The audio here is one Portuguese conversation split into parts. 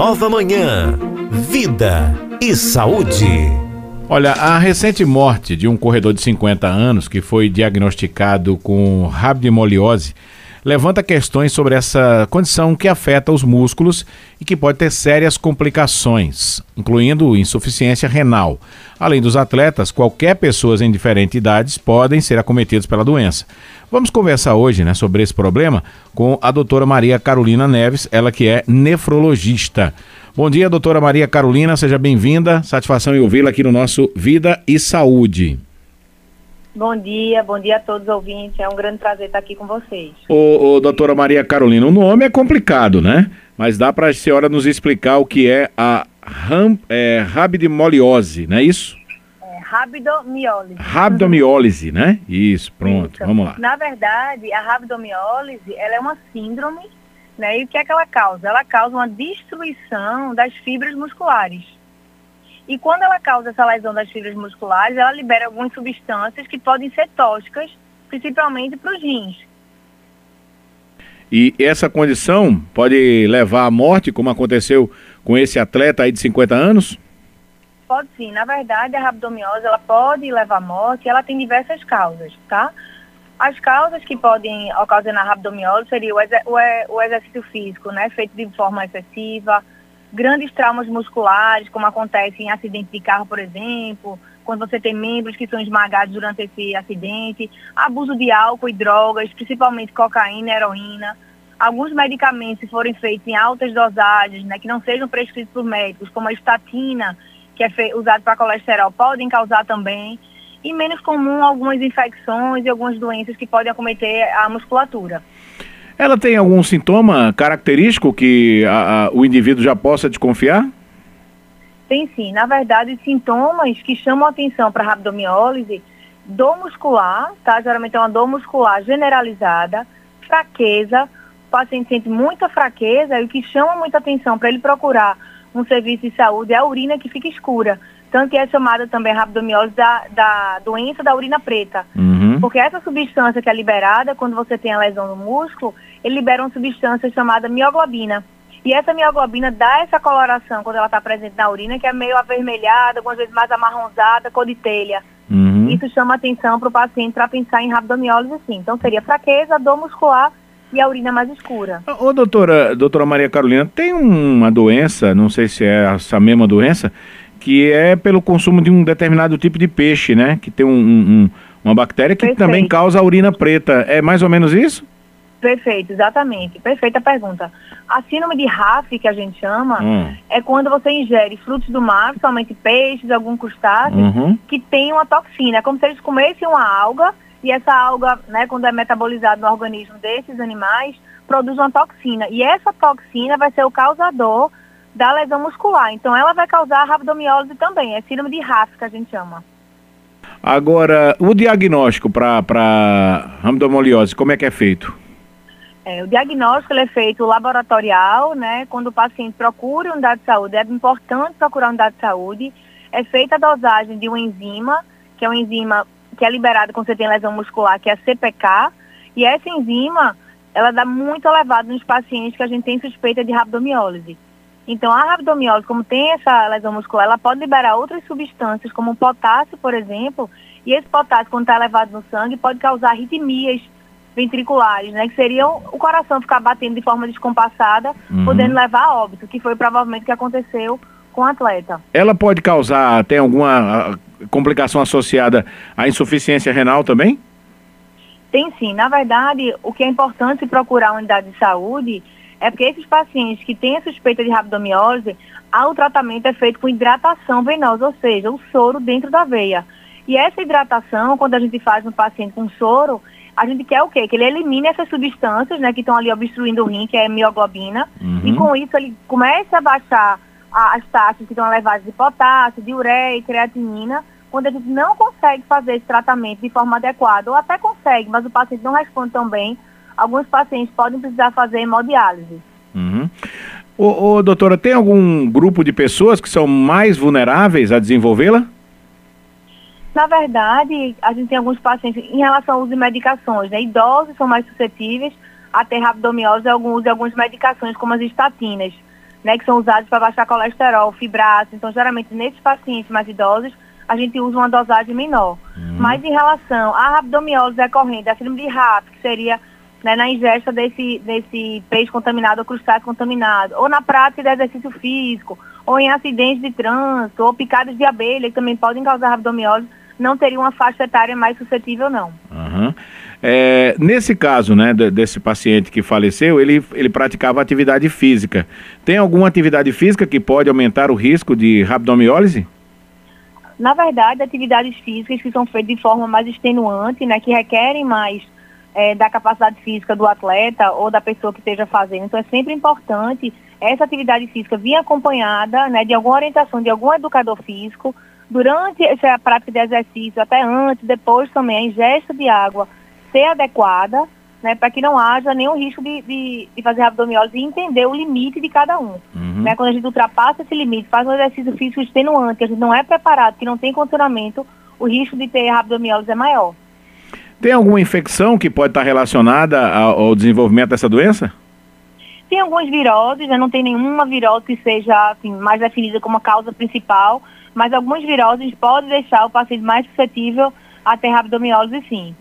nova manhã. Vida e saúde. Olha, a recente morte de um corredor de 50 anos que foi diagnosticado com rabdomoliose levanta questões sobre essa condição que afeta os músculos e que pode ter sérias complicações, incluindo insuficiência renal. Além dos atletas, qualquer pessoa em diferentes idades podem ser acometidos pela doença. Vamos conversar hoje né, sobre esse problema com a doutora Maria Carolina Neves, ela que é nefrologista. Bom dia, doutora Maria Carolina, seja bem-vinda. Satisfação em ouvi-la aqui no nosso Vida e Saúde. Bom dia, bom dia a todos os ouvintes. É um grande prazer estar aqui com vocês. Ô, ô doutora Maria Carolina, o nome é complicado, né? Mas dá para a senhora nos explicar o que é a ram, é, rabdomoliose, não é isso? É, rabdomiólise. Rabdomiólise, né? Isso, pronto, isso. vamos lá. Na verdade, a rabdomiólise, ela é uma síndrome, né? E o que é que ela causa? Ela causa uma destruição das fibras musculares. E quando ela causa essa lesão das fibras musculares, ela libera algumas substâncias que podem ser tóxicas, principalmente para os rins. E essa condição pode levar à morte, como aconteceu com esse atleta aí de 50 anos? Pode sim. Na verdade, a rabdomiose ela pode levar à morte ela tem diversas causas, tá? As causas que podem ocasionar rabdomiose seria o, o exercício físico, né, feito de forma excessiva, grandes traumas musculares, como acontece em acidente de carro, por exemplo, quando você tem membros que são esmagados durante esse acidente, abuso de álcool e drogas, principalmente cocaína e heroína, alguns medicamentos, se forem feitos em altas dosagens, né, que não sejam prescritos por médicos, como a estatina, que é usado para colesterol, podem causar também, e menos comum algumas infecções e algumas doenças que podem acometer a musculatura. Ela tem algum sintoma característico que a, a, o indivíduo já possa desconfiar? Tem sim. Na verdade, sintomas que chamam atenção para a rabdomiólise, dor muscular, tá? Geralmente é uma dor muscular generalizada, fraqueza, o paciente sente muita fraqueza e o que chama muita atenção para ele procurar um serviço de saúde é a urina que fica escura. Tanto que é chamada também rabdomiólise da, da doença da urina preta. Uhum. Porque essa substância que é liberada quando você tem a lesão no músculo, ele libera uma substância chamada mioglobina. E essa mioglobina dá essa coloração quando ela está presente na urina, que é meio avermelhada, algumas vezes mais amarronzada, cor de telha. Uhum. Isso chama atenção para o paciente para pensar em rabdomiólise sim. Então seria fraqueza, dor muscular e a urina mais escura. Ô doutora, doutora Maria Carolina, tem uma doença, não sei se é essa mesma doença, que é pelo consumo de um determinado tipo de peixe, né? Que tem um, um, uma bactéria que Perfeito. também causa a urina preta. É mais ou menos isso? Perfeito, exatamente. Perfeita pergunta. A síndrome de RAF, que a gente chama, hum. é quando você ingere frutos do mar, somente peixes, algum crustáceo, uhum. que tem uma toxina. É como se eles comessem uma alga e essa alga, né, quando é metabolizada no organismo desses animais, produz uma toxina. E essa toxina vai ser o causador da lesão muscular. Então, ela vai causar rabdomiólise também. É síndrome de RAF, que a gente chama. Agora, o diagnóstico para rabdomoliose, como é que é feito? É, o diagnóstico é feito laboratorial, né? Quando o paciente procura unidade de saúde, é importante procurar unidade de saúde. É feita a dosagem de uma enzima, que é uma enzima que é liberada quando você tem lesão muscular, que é a CPK. E essa enzima, ela dá muito elevado nos pacientes que a gente tem suspeita de rabdomiólise. Então, a rabdomiólise, como tem essa lesão muscular, ela pode liberar outras substâncias, como o potássio, por exemplo, e esse potássio, quando está elevado no sangue, pode causar arritmias ventriculares, né? Que seriam o coração ficar batendo de forma descompassada, uhum. podendo levar a óbito, que foi provavelmente o que aconteceu com o atleta. Ela pode causar, tem alguma complicação associada à insuficiência renal também? Tem sim. Na verdade, o que é importante procurar a unidade de saúde é porque esses pacientes que têm a suspeita de rabdomiose, o tratamento é feito com hidratação venosa, ou seja, o soro dentro da veia. E essa hidratação, quando a gente faz no paciente com soro, a gente quer o quê? Que ele elimine essas substâncias, né, que estão ali obstruindo o rim, que é a mioglobina, uhum. e com isso ele começa a baixar a, as taxas que estão elevadas de potássio, de ureia e creatinina, quando a gente não consegue fazer esse tratamento de forma adequada, ou até consegue, mas o paciente não responde tão bem, alguns pacientes podem precisar fazer hemodiálise. Uhum. Ô, ô, doutora, tem algum grupo de pessoas que são mais vulneráveis a desenvolvê-la? Na verdade, a gente tem alguns pacientes em relação ao uso de medicações, né? Idosos são mais suscetíveis a ter rabdomiose e de algumas medicações, como as estatinas. né, que são usados para baixar colesterol, fibrato. Então, geralmente, nesses pacientes mais idosos, a gente usa uma dosagem menor. Uhum. Mas em relação à rabdomiólise decorrente da síndrome de RAP, que seria né, na ingesta desse, desse peixe contaminado ou crustáceo contaminado, ou na prática de exercício físico, ou em acidentes de trânsito, ou picadas de abelha, que também podem causar rabdomiólise, não teria uma faixa etária mais suscetível, não. Uhum. É, nesse caso, né, desse paciente que faleceu, ele, ele praticava atividade física. Tem alguma atividade física que pode aumentar o risco de rabdomiólise? Na verdade, atividades físicas que são feitas de forma mais extenuante, né, que requerem mais é, da capacidade física do atleta ou da pessoa que esteja fazendo. Então, é sempre importante essa atividade física vir acompanhada né, de alguma orientação de algum educador físico durante essa prática de exercício, até antes, depois também, a ingesta de água ser adequada, né, para que não haja nenhum risco de, de, de fazer abdomiólise e entender o limite de cada um. Uhum. Né, quando a gente ultrapassa esse limite, faz um exercício físico extenuante, que a gente não é preparado, que não tem condicionamento, o risco de ter abdomiólise é maior. Tem alguma infecção que pode estar relacionada ao, desenvolvimento dessa doença? Tem algumas viroses, né? não tem nenhuma virose que seja assim, mais definida como a causa principal, mas algumas viroses podem deixar o paciente mais suscetível a ter rabdomiólise sim.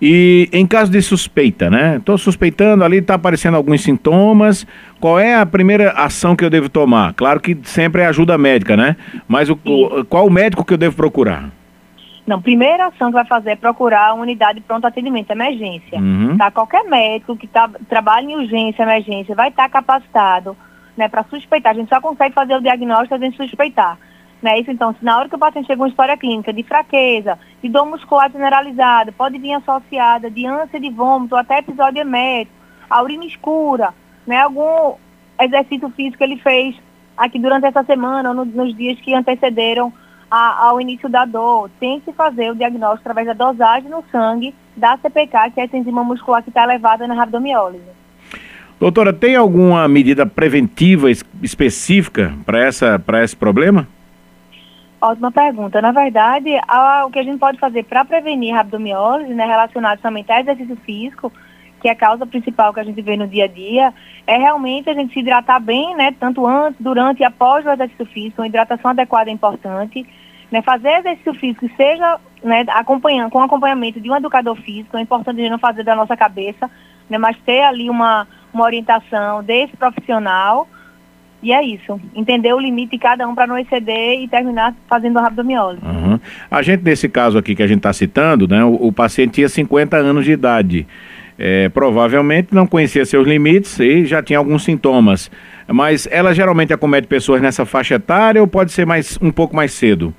E em caso de suspeita, né? Estou suspeitando ali, está aparecendo alguns sintomas. Qual é a primeira ação que eu devo tomar? Claro que sempre é ajuda médica, né? Mas o, qual o médico que eu devo procurar? Não, primeira ação que vai fazer é procurar a unidade de pronto atendimento, emergência. Uhum. Tá? Qualquer médico que tá, trabalha em urgência, emergência, vai estar tá capacitado né, para suspeitar. A gente só consegue fazer o diagnóstico a gente suspeitar. Né? Isso, então, se na hora que o paciente chega com história clínica de fraqueza, de dor muscular generalizada, pode vir associada de ânsia de vômito, até episódio emético, a urina escura, né? algum exercício físico que ele fez aqui durante essa semana ou no, nos dias que antecederam a, ao início da dor, tem que fazer o diagnóstico através da dosagem no sangue da CPK, que é essa enzima muscular que está elevada na rabdomiólise. Doutora, tem alguma medida preventiva específica para esse problema? Ótima pergunta. Na verdade, a, o que a gente pode fazer para prevenir rabdomiólise, né, relacionado somente a exercício físico, que é a causa principal que a gente vê no dia a dia, é realmente a gente se hidratar bem, né, tanto antes, durante e após o exercício físico. Uma hidratação adequada é importante né, fazer exercício físico, seja né, acompanhando, com acompanhamento de um educador físico, é importante a gente não fazer da nossa cabeça, né, mas ter ali uma, uma orientação desse profissional. E é isso, entender o limite de cada um para não exceder e terminar fazendo a rabdomiólise. Uhum. A gente, nesse caso aqui que a gente está citando, né, o, o, paciente tinha 50 anos de idade. É, provavelmente não conhecia seus limites e já tinha alguns sintomas. Mas ela geralmente acomete pessoas nessa faixa etária ou pode ser mais um pouco mais cedo?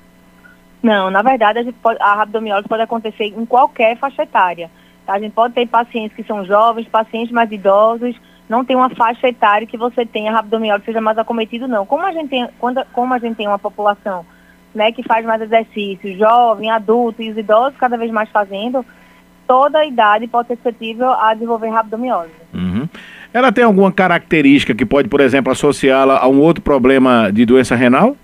Não, na verdade, a, pode, a rabdomiólise pode acontecer em qualquer faixa etária. Tá? A gente pode ter pacientes que são jovens, pacientes mais idosos, não tem uma faixa etária que você tenha rabdomiólise seja mais acometido, não. Como a gente tem, quando, como a gente tem uma população né, que faz mais exercício, jovem, adulto e os idosos cada vez mais fazendo, toda a idade pode ser suscetível a desenvolver rabdomiólise. Uhum. Ela tem alguma característica que pode, por exemplo, associá-la a um outro problema de doença renal?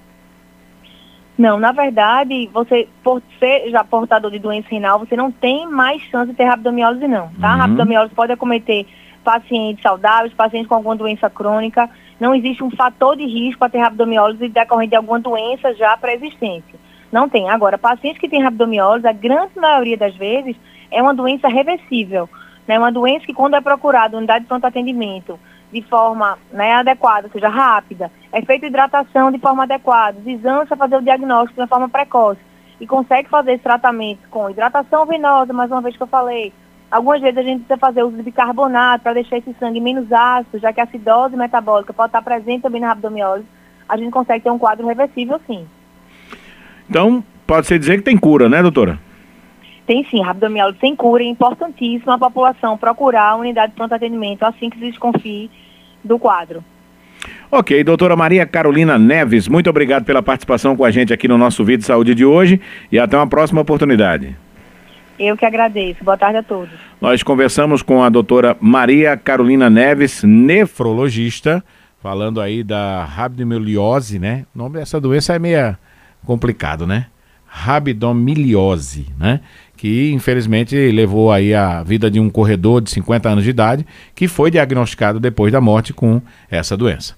Não, na verdade, você, por ser já portador de doença renal, você não tem mais chance de ter rabdomiólise, não, tá? Uhum. Rabdomiólise pode acometer pacientes saudáveis, pacientes com alguma doença crônica. Não existe um fator de risco para ter rabdomiólise decorrente de alguma doença já pré-existente. Não tem. Agora, pacientes que têm rabdomiólise, a grande maioria das vezes, é uma doença reversível. Né? uma doença que, quando é procurada unidade de pronto atendimento, de forma né, adequada, ou seja, rápida, é feita hidratação de forma adequada, os exames para fazer o diagnóstico de forma precoce e consegue fazer esse tratamento com hidratação venosa, mais uma vez que eu falei. Algumas vezes a gente precisa fazer uso de bicarbonato para deixar esse sangue menos ácido, já que a acidose metabólica pode estar presente também na abdomiólise. A gente consegue ter um quadro reversível, sim. Então, pode-se dizer que tem cura, né, doutora? Tem sim, rabdomiólise sem cura. É importantíssimo a população procurar a unidade de pronto atendimento assim que se desconfie do quadro. Ok, doutora Maria Carolina Neves, muito obrigado pela participação com a gente aqui no nosso vídeo de saúde de hoje e até uma próxima oportunidade. Eu que agradeço. Boa tarde a todos. Nós conversamos com a doutora Maria Carolina Neves, nefrologista, falando aí da rabdomiliose, né? O nome dessa doença é meio complicado, né? Rabdomiliose, né? Que infelizmente levou aí a vida de um corredor de 50 anos de idade que foi diagnosticado depois da morte com essa doença.